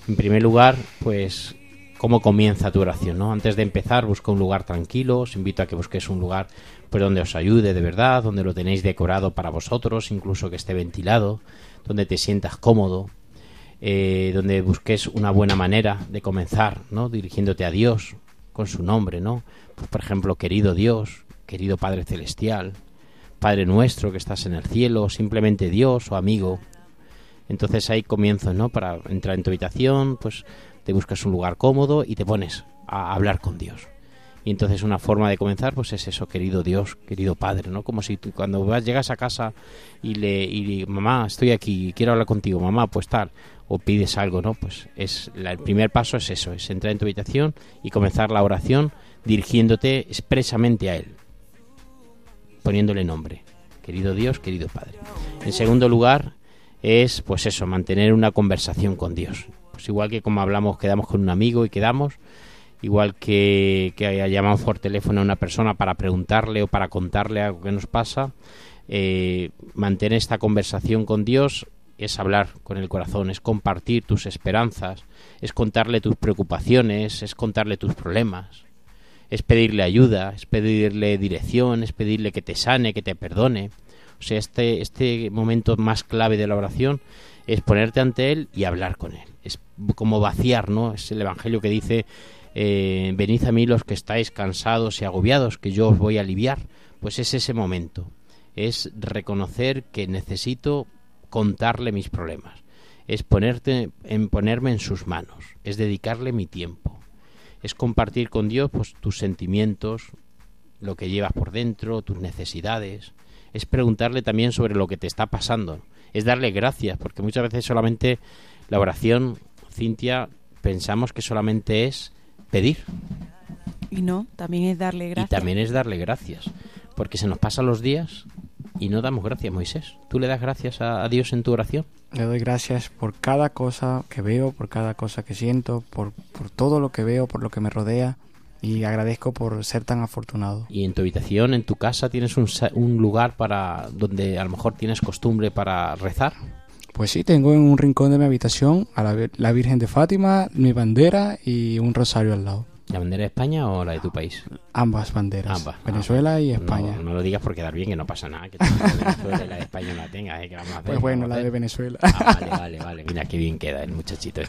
En primer lugar, pues, ¿cómo comienza tu oración, no? Antes de empezar, busca un lugar tranquilo, os invito a que busquéis un lugar pues donde os ayude de verdad, donde lo tenéis decorado para vosotros, incluso que esté ventilado, donde te sientas cómodo, eh, donde busques una buena manera de comenzar, ¿no? Dirigiéndote a Dios con su nombre, ¿no? Pues, por ejemplo, querido Dios, querido Padre Celestial, Padre nuestro que estás en el cielo, simplemente Dios o amigo. Entonces hay comienzos, ¿no? Para entrar en tu habitación, pues te buscas un lugar cómodo y te pones a hablar con Dios. Y entonces una forma de comenzar pues es eso, querido Dios, querido Padre, ¿no? Como si tú cuando vas, llegas a casa y le y mamá, estoy aquí, quiero hablar contigo, mamá, pues tal, o pides algo, ¿no? Pues es la- el primer paso es eso, es entrar en tu habitación y comenzar la oración dirigiéndote expresamente a él, poniéndole nombre, querido Dios, querido Padre. En segundo lugar es pues eso, mantener una conversación con Dios. Pues igual que como hablamos, quedamos con un amigo y quedamos, igual que, que llamamos por teléfono a una persona para preguntarle o para contarle algo que nos pasa, eh, mantener esta conversación con Dios es hablar con el corazón, es compartir tus esperanzas, es contarle tus preocupaciones, es contarle tus problemas, es pedirle ayuda, es pedirle dirección, es pedirle que te sane, que te perdone. O sea, este, este momento más clave de la oración es ponerte ante Él y hablar con Él. Es como vaciar, ¿no? Es el Evangelio que dice, eh, venid a mí los que estáis cansados y agobiados, que yo os voy a aliviar. Pues es ese momento. Es reconocer que necesito contarle mis problemas. Es ponerte, en ponerme en sus manos. Es dedicarle mi tiempo. Es compartir con Dios pues, tus sentimientos, lo que llevas por dentro, tus necesidades. Es preguntarle también sobre lo que te está pasando. Es darle gracias, porque muchas veces solamente la oración, Cintia, pensamos que solamente es pedir. Y no, también es darle gracias. Y también es darle gracias. Porque se nos pasan los días y no damos gracias, Moisés. ¿Tú le das gracias a, a Dios en tu oración? Le doy gracias por cada cosa que veo, por cada cosa que siento, por, por todo lo que veo, por lo que me rodea. Y agradezco por ser tan afortunado. Y en tu habitación, en tu casa, tienes un, sa- un lugar para donde a lo mejor tienes costumbre para rezar. Pues sí, tengo en un rincón de mi habitación a la, Vir- la Virgen de Fátima, mi bandera y un rosario al lado. ¿La bandera de España o la de tu país? Ambas banderas. Ambas. Venezuela y No, España. No, lo digas por quedar bien, que no pasa nada. Que la de Venezuela y la de España no la tengas. ¿eh? Pues ¿Qué bueno, la de? Venezuela. Ah, vale, vale, vale. Mira qué bien queda el muchachito.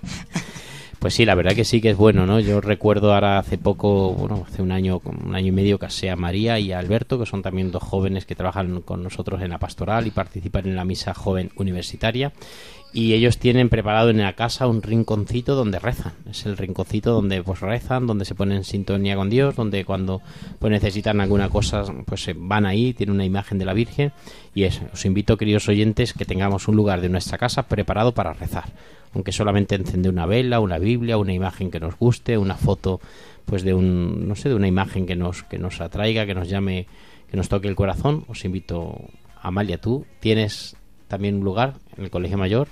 Pues sí, la verdad que sí que es bueno, ¿no? Yo recuerdo ahora hace poco, bueno, hace un año, un año y medio casé a María y a Alberto, que son también dos jóvenes que trabajan con nosotros en la pastoral y participan en la misa joven universitaria. Y ellos tienen preparado en la casa un rinconcito donde rezan. Es el rinconcito donde pues rezan, donde se ponen en sintonía con Dios, donde cuando pues necesitan alguna cosa pues van ahí, tiene una imagen de la Virgen y eso. Os invito, queridos oyentes, que tengamos un lugar de nuestra casa preparado para rezar. Aunque solamente encender una vela, una Biblia, una imagen que nos guste, una foto pues de un no sé, de una imagen que nos que nos atraiga, que nos llame, que nos toque el corazón. Os invito Amalia, tú tienes también un lugar en el Colegio Mayor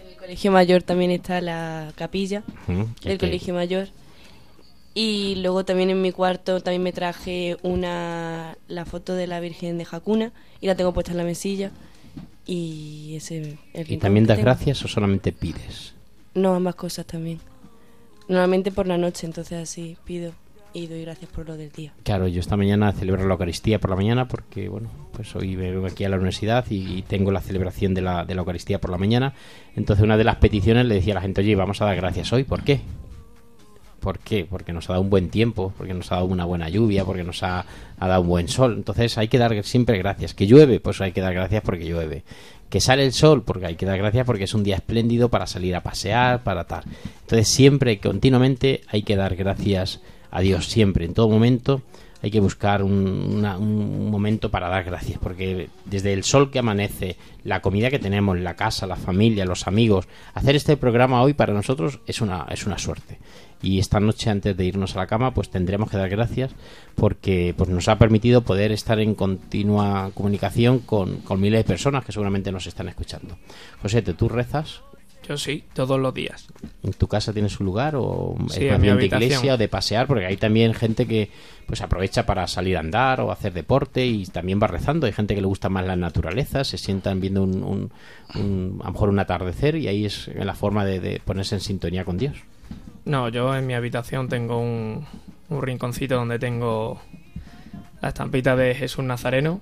En el colegio mayor también está la capilla del el colegio mayor. Y luego también en mi cuarto también me traje una la foto de la Virgen de Jacuna y la tengo puesta en la mesilla. Y ese el ¿Y también das tengo. gracias o solamente pides? No, ambas cosas también. Normalmente por la noche, entonces así pido y doy gracias por lo del día. Claro, yo esta mañana celebro la Eucaristía por la mañana porque, bueno, pues hoy vengo aquí a la universidad y, tengo la celebración de la, de la Eucaristía por la mañana. Entonces una de las peticiones le decía a la gente, oye, vamos a dar gracias hoy. ¿Por qué? ¿Por qué? Porque nos ha dado un buen tiempo, porque nos ha dado una buena lluvia, porque nos ha, ha dado un buen sol. Entonces hay que dar siempre gracias. Que llueve, pues hay que dar gracias porque llueve. Que sale el sol, porque hay que dar gracias porque es un día espléndido para salir a pasear, para tal. Entonces siempre, continuamente, hay que dar gracias a Dios, siempre, en todo momento. Hay que buscar un, momento para dar gracias, porque desde el sol que amanece, la comida que tenemos, la casa, la familia, los amigos, hacer este programa hoy para nosotros es una, es una suerte. Y esta noche, antes de irnos a la cama, pues tendremos que dar gracias porque pues, nos ha permitido poder estar en continua comunicación con, con miles de personas que seguramente nos están escuchando. José, ¿tú rezas? Yo sí, todos los días. ¿En tu casa tienes un lugar o Sí, es más bien de iglesia o de pasear? Porque hay también gente que pues aprovecha para salir a andar o hacer deporte y también va rezando. Hay gente que le gusta más la naturaleza, se sientan viendo un, un- un- a lo mejor un atardecer y ahí es la forma de, de ponerse en sintonía con Dios. No, yo en mi habitación tengo un, un rinconcito donde tengo la estampita de Jesús Nazareno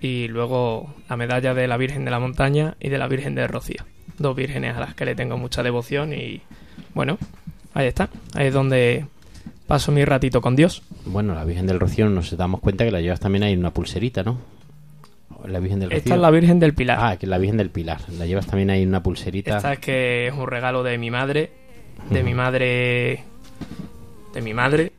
y luego la medalla de la Virgen de la Montaña y de la Virgen de Rocío. Dos vírgenes a las que le tengo mucha devoción y bueno, ahí está. Ahí es donde paso mi ratito con Dios. Bueno, la Virgen del Rocío nos damos cuenta que la llevas también ahí en una pulserita, ¿no? La Virgen del Esta Rocío. es la Virgen del Pilar. Ah, que es la Virgen del Pilar. La llevas también ahí en una pulserita. Esta es que es un regalo de mi madre. De mi madre. De mi madre.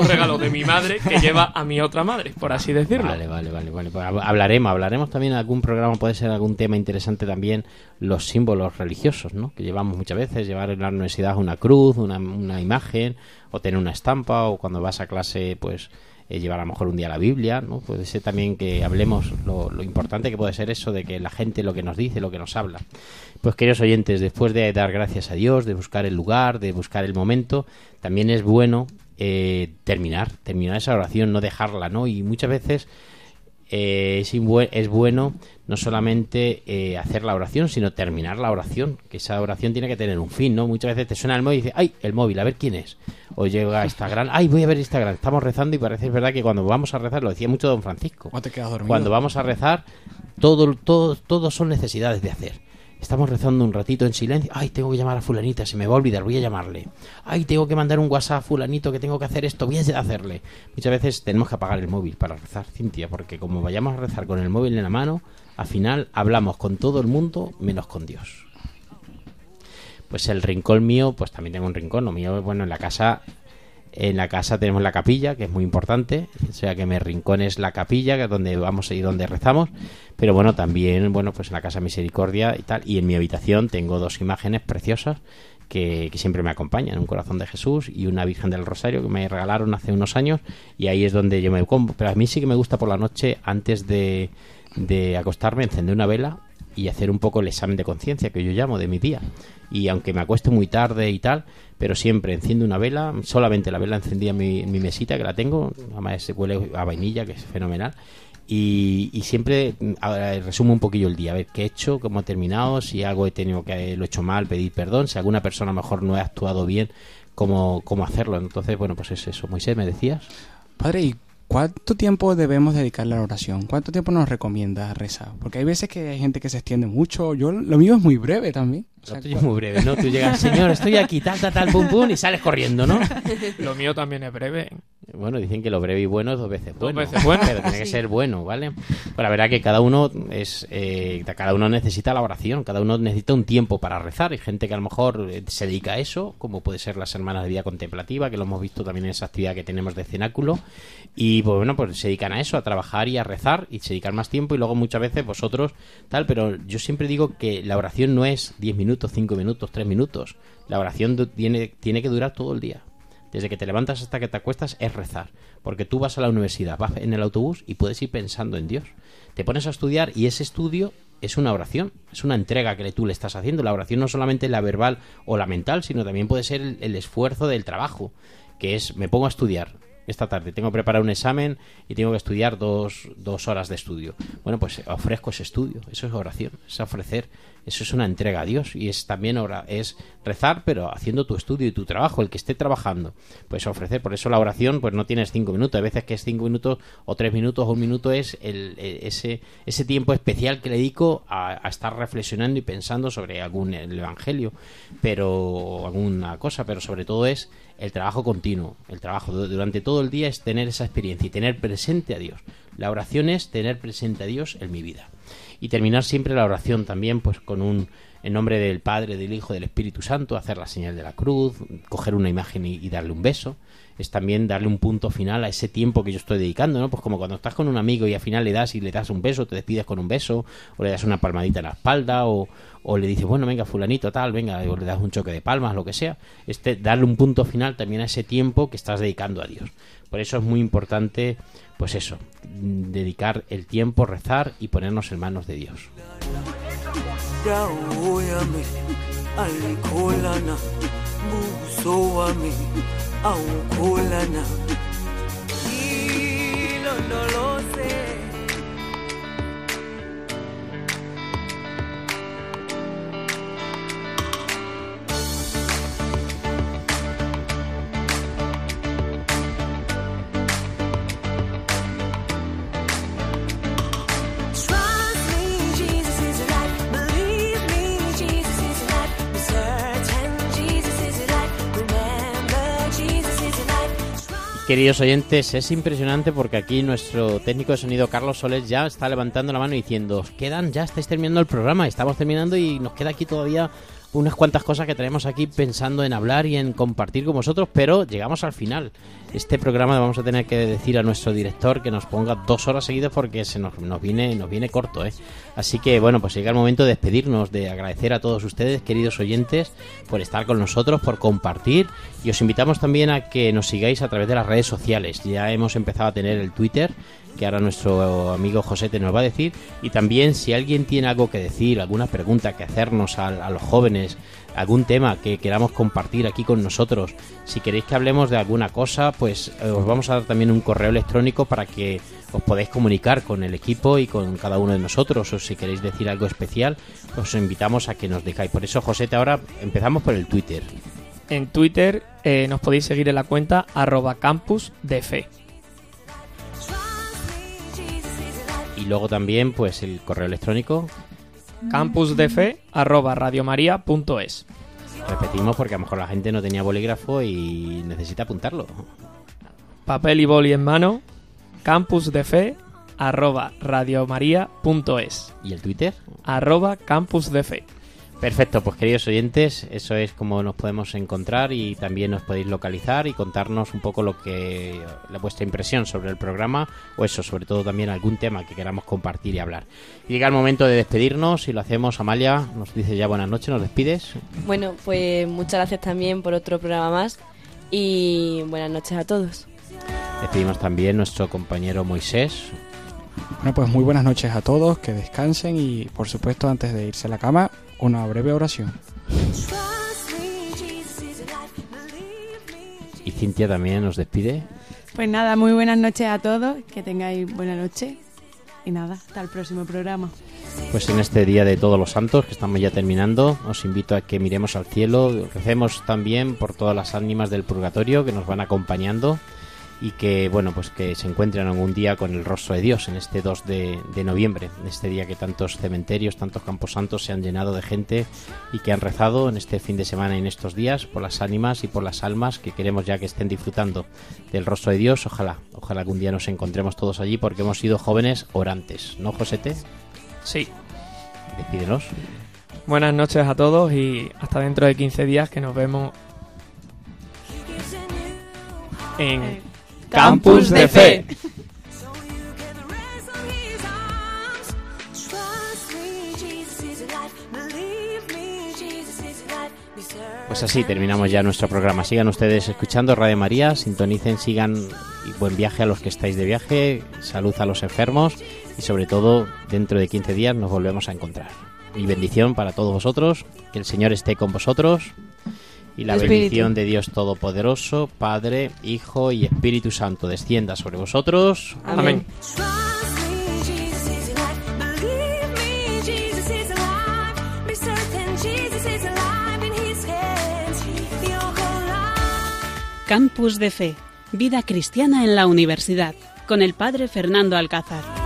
Un regalo de mi madre que lleva a mi otra madre, por así decirlo. Vale, vale, vale. Pues hab- hablaremos, hablaremos también en algún programa, puede ser algún tema interesante también, los símbolos religiosos, ¿no? Que llevamos muchas veces, llevar en la universidad una cruz, una, una imagen, o tener una estampa, o cuando vas a clase, pues eh, llevar a lo mejor un día la Biblia, ¿no? Puede ser también que hablemos lo, lo importante que puede ser eso de que la gente lo que nos dice, lo que nos habla. Pues queridos oyentes, después de dar gracias a Dios, de buscar el lugar, de buscar el momento, también es bueno eh, terminar, terminar esa oración, no dejarla, ¿no? Y muchas veces eh, es, es bueno no solamente eh, hacer la oración, sino terminar la oración, que esa oración tiene que tener un fin, ¿no? Muchas veces te suena el móvil y dices, ¡ay, el móvil, a ver quién es! O llega a Instagram, ¡ay, voy a ver Instagram! Estamos rezando y parece es verdad que cuando vamos a rezar, lo decía mucho don Francisco, te quedas cuando vamos a rezar, todo, todo, todo son necesidades de hacer. Estamos rezando un ratito en silencio. Ay, tengo que llamar a fulanita, se me va a olvidar, voy a llamarle. Ay, tengo que mandar un WhatsApp a fulanito que tengo que hacer esto, voy a hacerle. Muchas veces tenemos que apagar el móvil para rezar, Cintia, porque como vayamos a rezar con el móvil en la mano, al final hablamos con todo el mundo menos con Dios. Pues el rincón mío, pues también tengo un rincón. Lo mío, bueno, en la casa en la casa tenemos la capilla, que es muy importante, o sea que mi rincón es la capilla, que es donde vamos y donde rezamos, pero bueno, también, bueno, pues en la casa Misericordia y tal, y en mi habitación tengo dos imágenes preciosas que, que siempre me acompañan, un corazón de Jesús y una Virgen del Rosario que me regalaron hace unos años, y ahí es donde yo me pero a mí sí que me gusta por la noche, antes de, de acostarme, encender una vela y hacer un poco el examen de conciencia que yo llamo de mi día. Y aunque me acueste muy tarde y tal, pero siempre enciendo una vela, solamente la vela encendida en mi, mesita, que la tengo, además se huele a vainilla, que es fenomenal. Y, y siempre resumo un poquillo el día, a ver qué he hecho, cómo he terminado, si algo he tenido que lo he hecho mal, pedir perdón, si alguna persona a lo mejor no ha actuado bien, cómo, cómo hacerlo. Entonces, bueno, pues es eso. Moisés, ¿me decías? Padre, ¿y cuánto tiempo debemos dedicarle a la oración? ¿Cuánto tiempo nos recomienda rezar? Porque hay veces que hay gente que se extiende mucho. Yo, lo mío es muy breve también. Lo tuyo es muy breve, ¿no? Tú llegas, señor, estoy aquí, tal, tal, tal, pum, pum, y sales corriendo, ¿no? Lo mío también es breve. Bueno, dicen que lo breve y bueno es dos veces Dos bueno. veces bueno. Pero tiene que ser bueno, ¿vale? Pues la verdad que cada uno es eh, cada uno necesita la oración, cada uno necesita un tiempo para rezar. Hay gente que a lo mejor eh, se dedica a eso, como puede ser las hermanas de vida contemplativa, que lo hemos visto también en esa actividad que tenemos de cenáculo. Y pues bueno, pues se dedican a eso, a trabajar y a rezar y se dedican más tiempo y luego muchas veces vosotros tal, pero yo siempre digo que la oración no es 10 minutos, 5 minutos, 3 minutos. La oración tiene, tiene que durar todo el día. Desde que te levantas hasta que te acuestas es rezar. Porque tú vas a la universidad, vas en el autobús y puedes ir pensando en Dios. Te pones a estudiar y ese estudio es una oración, es una entrega que tú le estás haciendo. La oración no solamente la verbal o la mental, sino también puede ser el, el esfuerzo del trabajo, que es me pongo a estudiar. Esta tarde tengo que preparar un examen y tengo que estudiar dos, dos horas de estudio. Bueno, pues ofrezco ese estudio, eso es oración, es ofrecer, eso es una entrega a Dios y es también ora, es rezar, pero haciendo tu estudio y tu trabajo, el que esté trabajando, pues ofrecer. Por eso la oración, pues no tienes cinco minutos, hay veces que es cinco minutos o tres minutos o un minuto es el, ese, ese tiempo especial que le dedico a, a estar reflexionando y pensando sobre algún el evangelio, pero alguna cosa, pero sobre todo es el trabajo continuo, el trabajo du- durante todo el día es tener esa experiencia y tener presente a Dios. La oración es tener presente a Dios en mi vida. Y terminar siempre la oración también pues con un en nombre del Padre, del Hijo, del Espíritu Santo, hacer la señal de la cruz, coger una imagen y, darle un beso. Es también darle un punto final a ese tiempo que yo estoy dedicando, ¿no? Pues como cuando estás con un amigo y al final le das y le das un beso, te despides con un beso, o le das una palmadita en la espalda, o, o le dices, bueno, venga, fulanito, tal, venga, o le das un choque de palmas, lo que sea. Este, darle un punto final también a ese tiempo que estás dedicando a Dios. Por eso es muy importante, pues eso, dedicar el tiempo, rezar y ponernos en manos de Dios. indawo yami alikolana buso wami awukholana ngilondoloze queridos oyentes, es impresionante porque aquí nuestro técnico de sonido Carlos Soles ya está levantando la mano diciendo, os quedan, ya estáis terminando el programa, estamos terminando y nos queda aquí todavía unas cuantas cosas que tenemos aquí pensando en hablar y en compartir con vosotros, pero llegamos al final. Este programa vamos a tener que decir a nuestro director que nos ponga dos horas seguidas porque se nos, nos viene nos viene corto, ¿eh? Así que bueno, pues llega el momento de despedirnos, de agradecer a todos ustedes, queridos oyentes, por estar con nosotros, por compartir y os invitamos también a que nos sigáis a través de las redes sociales. Ya hemos empezado a tener el Twitter que ahora nuestro amigo José te nos va a decir. Y también si alguien tiene algo que decir, alguna pregunta que hacernos a, los jóvenes, algún tema que queramos compartir aquí con nosotros, si queréis que hablemos de alguna cosa, pues eh, os vamos a dar también un correo electrónico para que os podáis comunicar con el equipo y con cada uno de nosotros, o si queréis decir algo especial, os invitamos a que nos digáis. Por eso, José, ahora empezamos por el Twitter. En Twitter eh, nos podéis seguir en la cuenta arroba campus de fe. Y luego también, pues el correo electrónico, campusdefe arroba radiomaria.es. repetimos porque a lo mejor la gente no tenía bolígrafo y necesita apuntarlo. Papel y boli en mano, radiomaria.es. ¿Y el Twitter? Arroba campusdefe. Perfecto, pues queridos oyentes, eso es como nos podemos encontrar y también nos podéis localizar y contarnos un poco lo que la vuestra impresión sobre el programa o eso, sobre todo también algún tema que queramos compartir y hablar. Y llega el momento de despedirnos y lo hacemos. Amalia nos dice ya buenas noches, nos despides. Bueno, pues muchas gracias también por otro programa más y buenas noches a todos. Despedimos también nuestro compañero Moisés. Bueno, pues muy buenas noches a todos, que descansen y por supuesto antes de irse a la cama, una breve oración. Y Cintia también nos despide. Pues nada, muy buenas noches a todos, que tengáis buena noche y nada, hasta el próximo programa. Pues en este día de todos los santos, que estamos ya terminando, os invito a que miremos al cielo, recemos también por todas las ánimas del purgatorio que nos van acompañando y que, bueno, pues que se encuentren algún día con el rostro de Dios en este 2 de, de noviembre, en este día que tantos cementerios, tantos campos santos se han llenado de gente y que han rezado en este fin de semana y en estos días por las ánimas y por las almas que queremos ya que estén disfrutando del rostro de Dios. Ojalá, ojalá algún día nos encontremos todos allí porque hemos sido jóvenes orantes, ¿no, Josete? Sí. Despídenos. Buenas noches a todos y hasta dentro de 15 días que nos vemos en Campus de Fe. Pues así terminamos ya nuestro programa. Sigan ustedes escuchando Radio María, sintonicen, sigan y buen viaje a los que estáis de viaje, salud a los enfermos y sobre todo dentro de 15 días nos volvemos a encontrar. Y bendición para todos vosotros, que el Señor esté con vosotros y la Espíritu. bendición de Dios Todopoderoso, Padre, Hijo y Espíritu Santo descienda sobre vosotros. Amén. Campus de Fe, vida cristiana en la universidad, con el padre Fernando Alcázar.